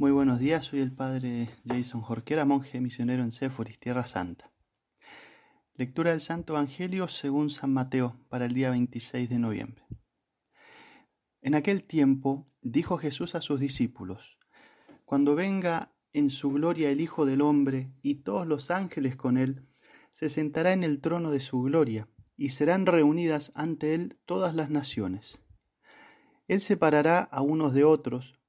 Muy buenos días, soy el padre Jason Jorquera, monje misionero en Séforis, Tierra Santa. Lectura del Santo Evangelio según San Mateo para el día 26 de noviembre. En aquel tiempo dijo Jesús a sus discípulos, Cuando venga en su gloria el Hijo del Hombre y todos los ángeles con él, se sentará en el trono de su gloria, y serán reunidas ante él todas las naciones. Él separará a unos de otros,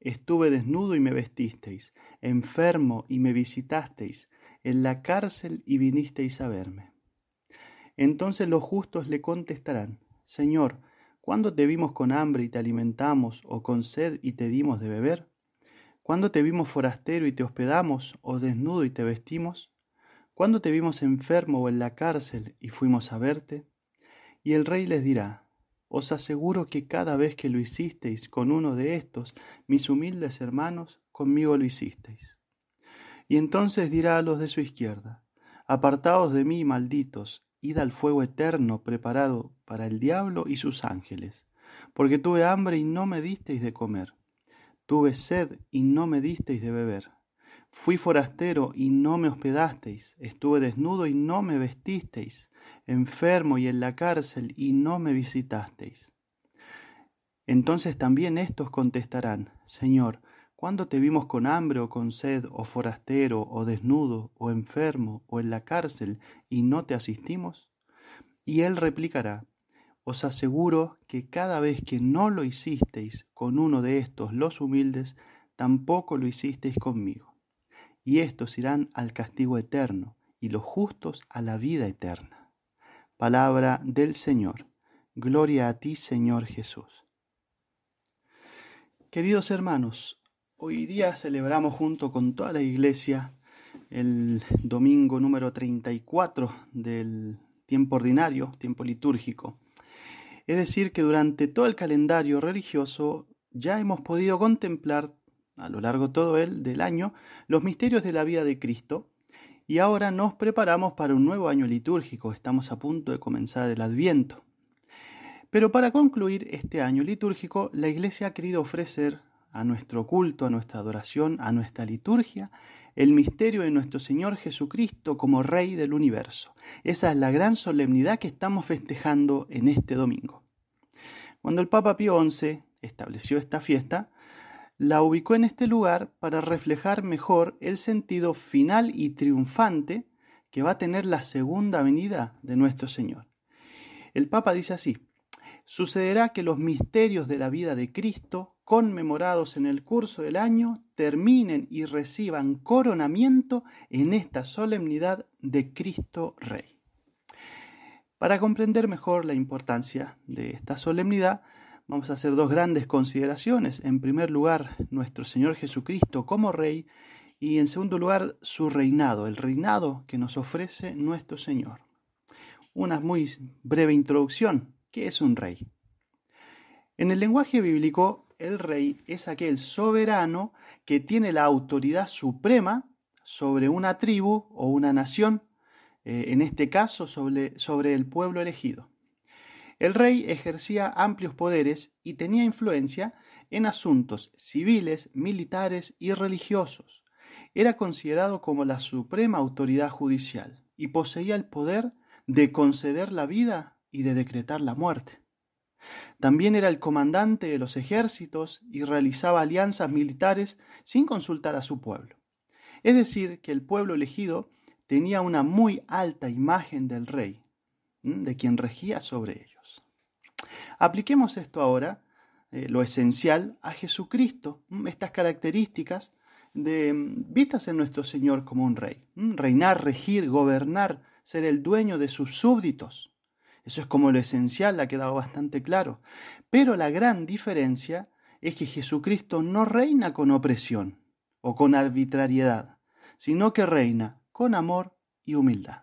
Estuve desnudo y me vestisteis, enfermo y me visitasteis, en la cárcel y vinisteis a verme. Entonces los justos le contestarán, Señor, ¿cuándo te vimos con hambre y te alimentamos, o con sed y te dimos de beber? ¿Cuándo te vimos forastero y te hospedamos, o desnudo y te vestimos? ¿Cuándo te vimos enfermo o en la cárcel y fuimos a verte? Y el rey les dirá, os aseguro que cada vez que lo hicisteis con uno de estos, mis humildes hermanos, conmigo lo hicisteis. Y entonces dirá a los de su izquierda, Apartaos de mí, malditos, id al fuego eterno preparado para el diablo y sus ángeles, porque tuve hambre y no me disteis de comer, tuve sed y no me disteis de beber, fui forastero y no me hospedasteis, estuve desnudo y no me vestisteis, enfermo y en la cárcel, y no me visitasteis. Entonces también éstos contestarán, Señor, ¿cuándo te vimos con hambre o con sed, o forastero, o desnudo, o enfermo, o en la cárcel, y no te asistimos? Y él replicará, Os aseguro que cada vez que no lo hicisteis con uno de estos los humildes, tampoco lo hicisteis conmigo. Y estos irán al castigo eterno, y los justos a la vida eterna. Palabra del Señor. Gloria a ti, Señor Jesús. Queridos hermanos, hoy día celebramos junto con toda la iglesia el domingo número 34 del tiempo ordinario, tiempo litúrgico. Es decir, que durante todo el calendario religioso ya hemos podido contemplar a lo largo todo el del año los misterios de la vida de Cristo y ahora nos preparamos para un nuevo año litúrgico, estamos a punto de comenzar el Adviento. Pero para concluir este año litúrgico, la Iglesia ha querido ofrecer a nuestro culto, a nuestra adoración, a nuestra liturgia, el misterio de nuestro Señor Jesucristo como Rey del universo. Esa es la gran solemnidad que estamos festejando en este domingo. Cuando el Papa Pío XI estableció esta fiesta, la ubicó en este lugar para reflejar mejor el sentido final y triunfante que va a tener la segunda venida de nuestro Señor. El Papa dice así, sucederá que los misterios de la vida de Cristo, conmemorados en el curso del año, terminen y reciban coronamiento en esta solemnidad de Cristo Rey. Para comprender mejor la importancia de esta solemnidad, vamos a hacer dos grandes consideraciones. En primer lugar, nuestro Señor Jesucristo como Rey y en segundo lugar, su reinado, el reinado que nos ofrece nuestro Señor. Una muy breve introducción. ¿Qué es un rey? En el lenguaje bíblico, el rey es aquel soberano que tiene la autoridad suprema sobre una tribu o una nación, eh, en este caso sobre, sobre el pueblo elegido. El rey ejercía amplios poderes y tenía influencia en asuntos civiles, militares y religiosos. Era considerado como la suprema autoridad judicial y poseía el poder de conceder la vida y de decretar la muerte. También era el comandante de los ejércitos y realizaba alianzas militares sin consultar a su pueblo. Es decir, que el pueblo elegido tenía una muy alta imagen del rey, de quien regía sobre ellos. Apliquemos esto ahora, eh, lo esencial, a Jesucristo, estas características de, vistas en nuestro Señor como un rey. Reinar, regir, gobernar, ser el dueño de sus súbditos. Eso es como lo esencial, ha quedado bastante claro. Pero la gran diferencia es que Jesucristo no reina con opresión o con arbitrariedad, sino que reina con amor, y humildad.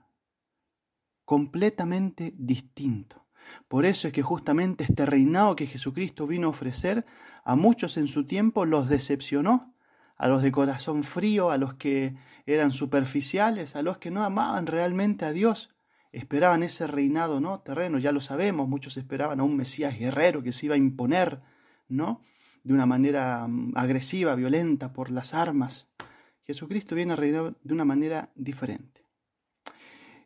Completamente distinto. Por eso es que justamente este reinado que Jesucristo vino a ofrecer a muchos en su tiempo los decepcionó, a los de corazón frío, a los que eran superficiales, a los que no amaban realmente a Dios, esperaban ese reinado no terreno, ya lo sabemos, muchos esperaban a un Mesías guerrero que se iba a imponer, ¿no? de una manera mm, agresiva, violenta, por las armas. Jesucristo viene a reinar de una manera diferente.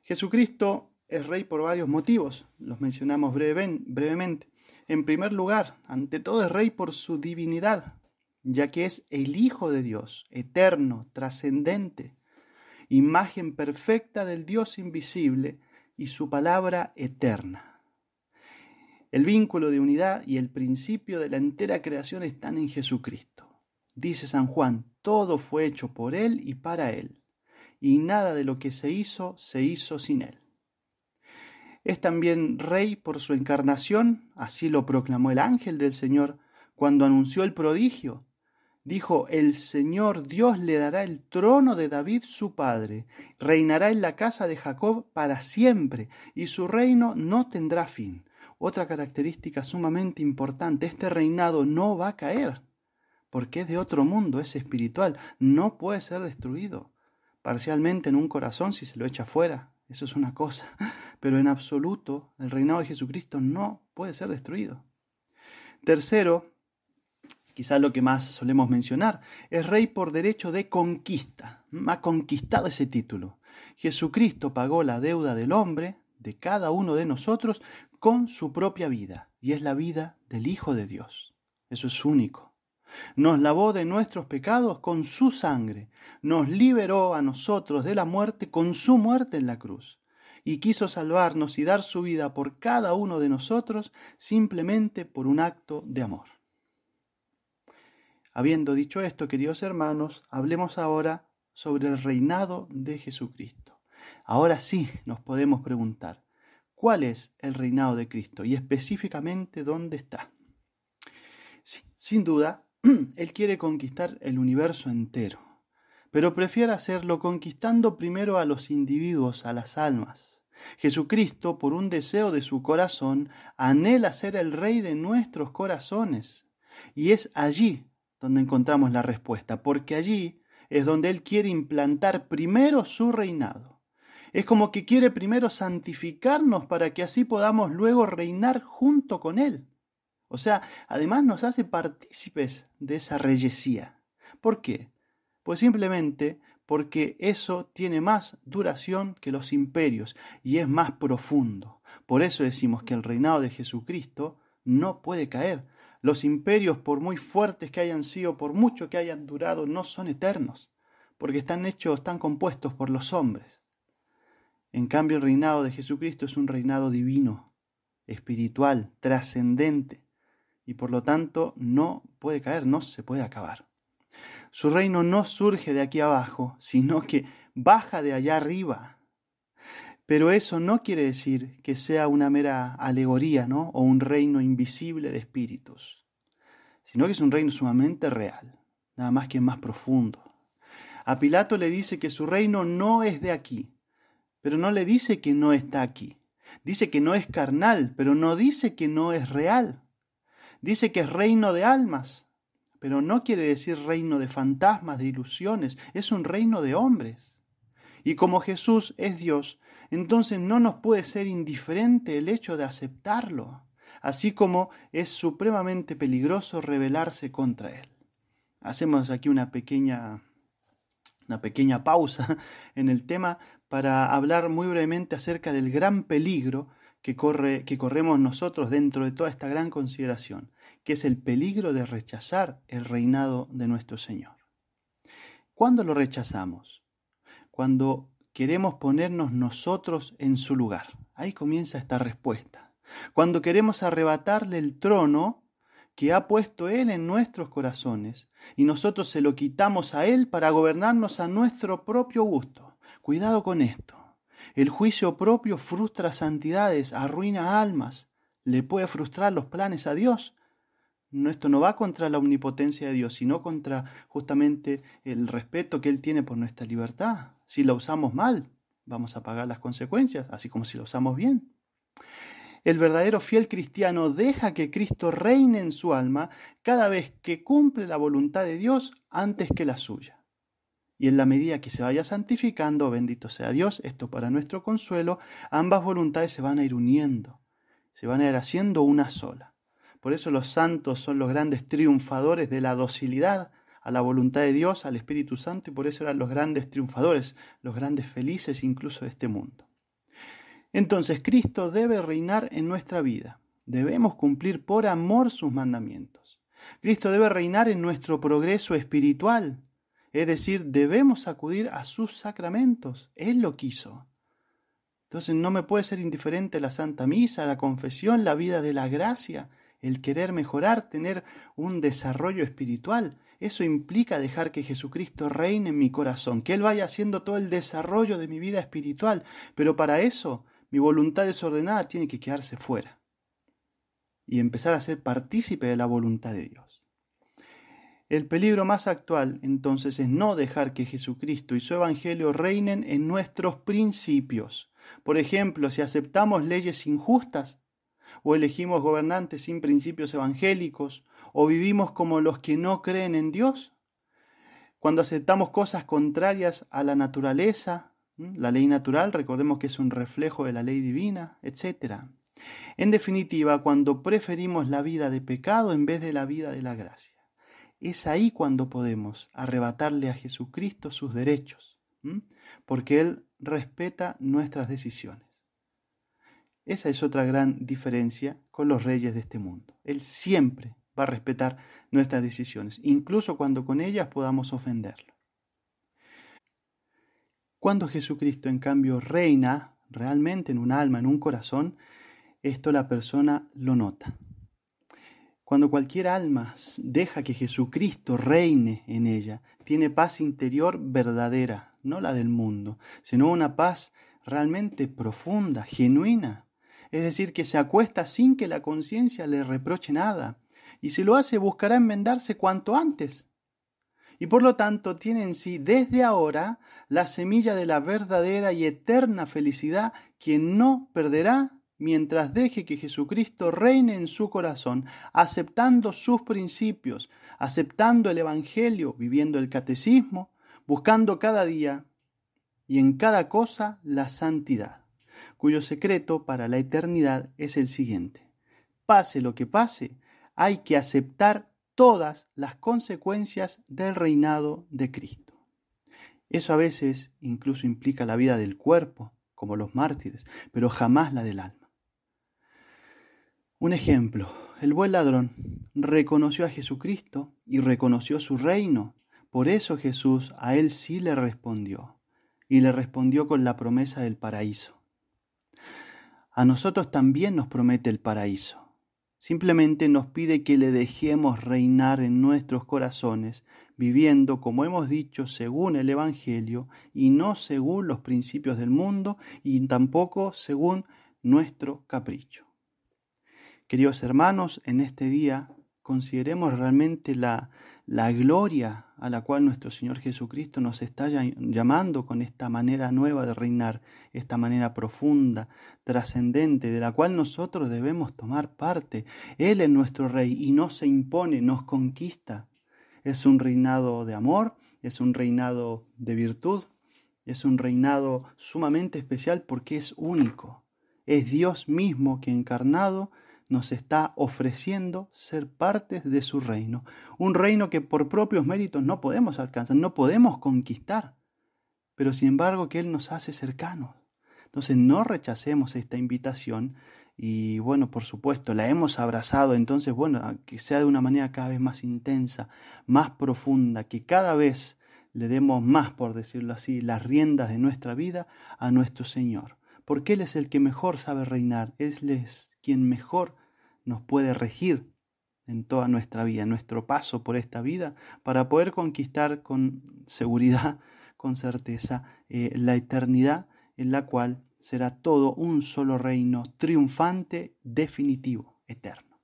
Jesucristo es rey por varios motivos, los mencionamos brevemente. En primer lugar, ante todo es rey por su divinidad, ya que es el Hijo de Dios, eterno, trascendente, imagen perfecta del Dios invisible y su palabra eterna. El vínculo de unidad y el principio de la entera creación están en Jesucristo. Dice San Juan, todo fue hecho por Él y para Él, y nada de lo que se hizo se hizo sin Él. Es también rey por su encarnación, así lo proclamó el ángel del Señor cuando anunció el prodigio. Dijo, el Señor Dios le dará el trono de David su padre, reinará en la casa de Jacob para siempre, y su reino no tendrá fin. Otra característica sumamente importante, este reinado no va a caer, porque es de otro mundo, es espiritual, no puede ser destruido. Parcialmente en un corazón si se lo echa fuera, eso es una cosa, pero en absoluto el reinado de Jesucristo no puede ser destruido. Tercero, quizás lo que más solemos mencionar, es rey por derecho de conquista. Ha conquistado ese título. Jesucristo pagó la deuda del hombre, de cada uno de nosotros, con su propia vida, y es la vida del Hijo de Dios. Eso es único. Nos lavó de nuestros pecados con su sangre, nos liberó a nosotros de la muerte con su muerte en la cruz, y quiso salvarnos y dar su vida por cada uno de nosotros simplemente por un acto de amor. Habiendo dicho esto, queridos hermanos, hablemos ahora sobre el reinado de Jesucristo. Ahora sí nos podemos preguntar, cuál es el reinado de Cristo y específicamente dónde está. sin duda, Él quiere conquistar el universo entero, pero prefiere hacerlo conquistando primero a los individuos, a las almas. Jesucristo, por un deseo de su corazón, anhela ser el rey de nuestros corazones. Y es allí donde encontramos la respuesta, porque allí es donde Él quiere implantar primero su reinado. Es como que quiere primero santificarnos para que así podamos luego reinar junto con Él. O sea, además nos hace partícipes de esa reyesía. ¿Por qué? Pues simplemente porque eso tiene más duración que los imperios y es más profundo. Por eso decimos que el reinado de Jesucristo no puede caer. Los imperios, por muy fuertes que hayan sido, por mucho que hayan durado, no son eternos, porque están hechos, están compuestos por los hombres. En cambio, el reinado de Jesucristo es un reinado divino, espiritual, trascendente, y por lo tanto no puede caer, no se puede acabar. Su reino no surge de aquí abajo, sino que baja de allá arriba. Pero eso no quiere decir que sea una mera alegoría, ¿no? O un reino invisible de espíritus, sino que es un reino sumamente real, nada más que más profundo. A Pilato le dice que su reino no es de aquí, pero no le dice que no está aquí. Dice que no es carnal, pero no dice que no es real. Dice que es reino de almas, pero no quiere decir reino de fantasmas, de ilusiones, es un reino de hombres. Y como Jesús es Dios, entonces no nos puede ser indiferente el hecho de aceptarlo, así como es supremamente peligroso rebelarse contra Él. Hacemos aquí una pequeña una pequeña pausa en el tema para hablar muy brevemente acerca del gran peligro que, corre, que corremos nosotros dentro de toda esta gran consideración, que es el peligro de rechazar el reinado de nuestro Señor. ¿Cuándo lo rechazamos? Cuando queremos ponernos nosotros en su lugar. Ahí comienza esta respuesta. Cuando queremos arrebatarle el trono que ha puesto Él en nuestros corazones y nosotros se lo quitamos a Él para gobernarnos a nuestro propio gusto. Cuidado con esto. El juicio propio frustra santidades, arruina almas, le puede frustrar los planes a Dios. Esto no va contra la omnipotencia de Dios, sino contra justamente el respeto que Él tiene por nuestra libertad. Si la usamos mal, vamos a pagar las consecuencias, así como si lo usamos bien. El verdadero fiel cristiano deja que Cristo reine en su alma cada vez que cumple la voluntad de Dios antes que la suya. Y en la medida que se vaya santificando, bendito sea Dios, esto para nuestro consuelo, ambas voluntades se van a ir uniendo, se van a ir haciendo una sola. Por eso los santos son los grandes triunfadores de la docilidad a la voluntad de Dios, al Espíritu Santo, y por eso eran los grandes triunfadores, los grandes felices incluso de este mundo. Entonces Cristo debe reinar en nuestra vida. Debemos cumplir por amor sus mandamientos. Cristo debe reinar en nuestro progreso espiritual. Es decir, debemos acudir a sus sacramentos. Él lo quiso. Entonces no me puede ser indiferente la Santa Misa, la confesión, la vida de la gracia, el querer mejorar, tener un desarrollo espiritual. Eso implica dejar que Jesucristo reine en mi corazón, que Él vaya haciendo todo el desarrollo de mi vida espiritual. Pero para eso mi voluntad desordenada tiene que quedarse fuera y empezar a ser partícipe de la voluntad de Dios. El peligro más actual entonces es no dejar que Jesucristo y su Evangelio reinen en nuestros principios. Por ejemplo, si aceptamos leyes injustas, o elegimos gobernantes sin principios evangélicos, o vivimos como los que no creen en Dios, cuando aceptamos cosas contrarias a la naturaleza, la ley natural, recordemos que es un reflejo de la ley divina, etc. En definitiva, cuando preferimos la vida de pecado en vez de la vida de la gracia. Es ahí cuando podemos arrebatarle a Jesucristo sus derechos, porque Él respeta nuestras decisiones. Esa es otra gran diferencia con los reyes de este mundo. Él siempre va a respetar nuestras decisiones, incluso cuando con ellas podamos ofenderlo. Cuando Jesucristo, en cambio, reina realmente en un alma, en un corazón, esto la persona lo nota. Cuando cualquier alma deja que Jesucristo reine en ella, tiene paz interior verdadera, no la del mundo, sino una paz realmente profunda, genuina. Es decir, que se acuesta sin que la conciencia le reproche nada, y si lo hace buscará enmendarse cuanto antes, y por lo tanto tiene en sí desde ahora la semilla de la verdadera y eterna felicidad que no perderá mientras deje que Jesucristo reine en su corazón, aceptando sus principios, aceptando el Evangelio, viviendo el catecismo, buscando cada día y en cada cosa la santidad, cuyo secreto para la eternidad es el siguiente. Pase lo que pase, hay que aceptar todas las consecuencias del reinado de Cristo. Eso a veces incluso implica la vida del cuerpo, como los mártires, pero jamás la del alma. Un ejemplo, el buen ladrón reconoció a Jesucristo y reconoció su reino. Por eso Jesús a él sí le respondió, y le respondió con la promesa del paraíso. A nosotros también nos promete el paraíso. Simplemente nos pide que le dejemos reinar en nuestros corazones, viviendo, como hemos dicho, según el Evangelio y no según los principios del mundo y tampoco según nuestro capricho. Queridos hermanos, en este día consideremos realmente la, la gloria a la cual nuestro Señor Jesucristo nos está llamando con esta manera nueva de reinar, esta manera profunda, trascendente, de la cual nosotros debemos tomar parte. Él es nuestro Rey y no se impone, nos conquista. Es un reinado de amor, es un reinado de virtud, es un reinado sumamente especial porque es único. Es Dios mismo que encarnado nos está ofreciendo ser partes de su reino. Un reino que por propios méritos no podemos alcanzar, no podemos conquistar, pero sin embargo que Él nos hace cercanos. Entonces no rechacemos esta invitación y bueno, por supuesto, la hemos abrazado, entonces bueno, que sea de una manera cada vez más intensa, más profunda, que cada vez le demos más, por decirlo así, las riendas de nuestra vida a nuestro Señor, porque Él es el que mejor sabe reinar, Él es quien mejor nos puede regir en toda nuestra vida, nuestro paso por esta vida, para poder conquistar con seguridad, con certeza, eh, la eternidad en la cual será todo un solo reino triunfante, definitivo, eterno.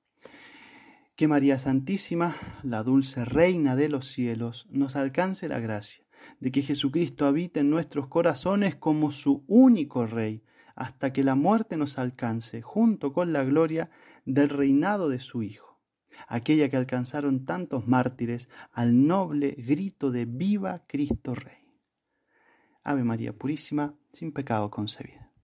Que María Santísima, la dulce Reina de los cielos, nos alcance la gracia de que Jesucristo habite en nuestros corazones como su único Rey, hasta que la muerte nos alcance, junto con la gloria del reinado de su Hijo, aquella que alcanzaron tantos mártires al noble grito de Viva Cristo Rey. Ave María Purísima, sin pecado concebida.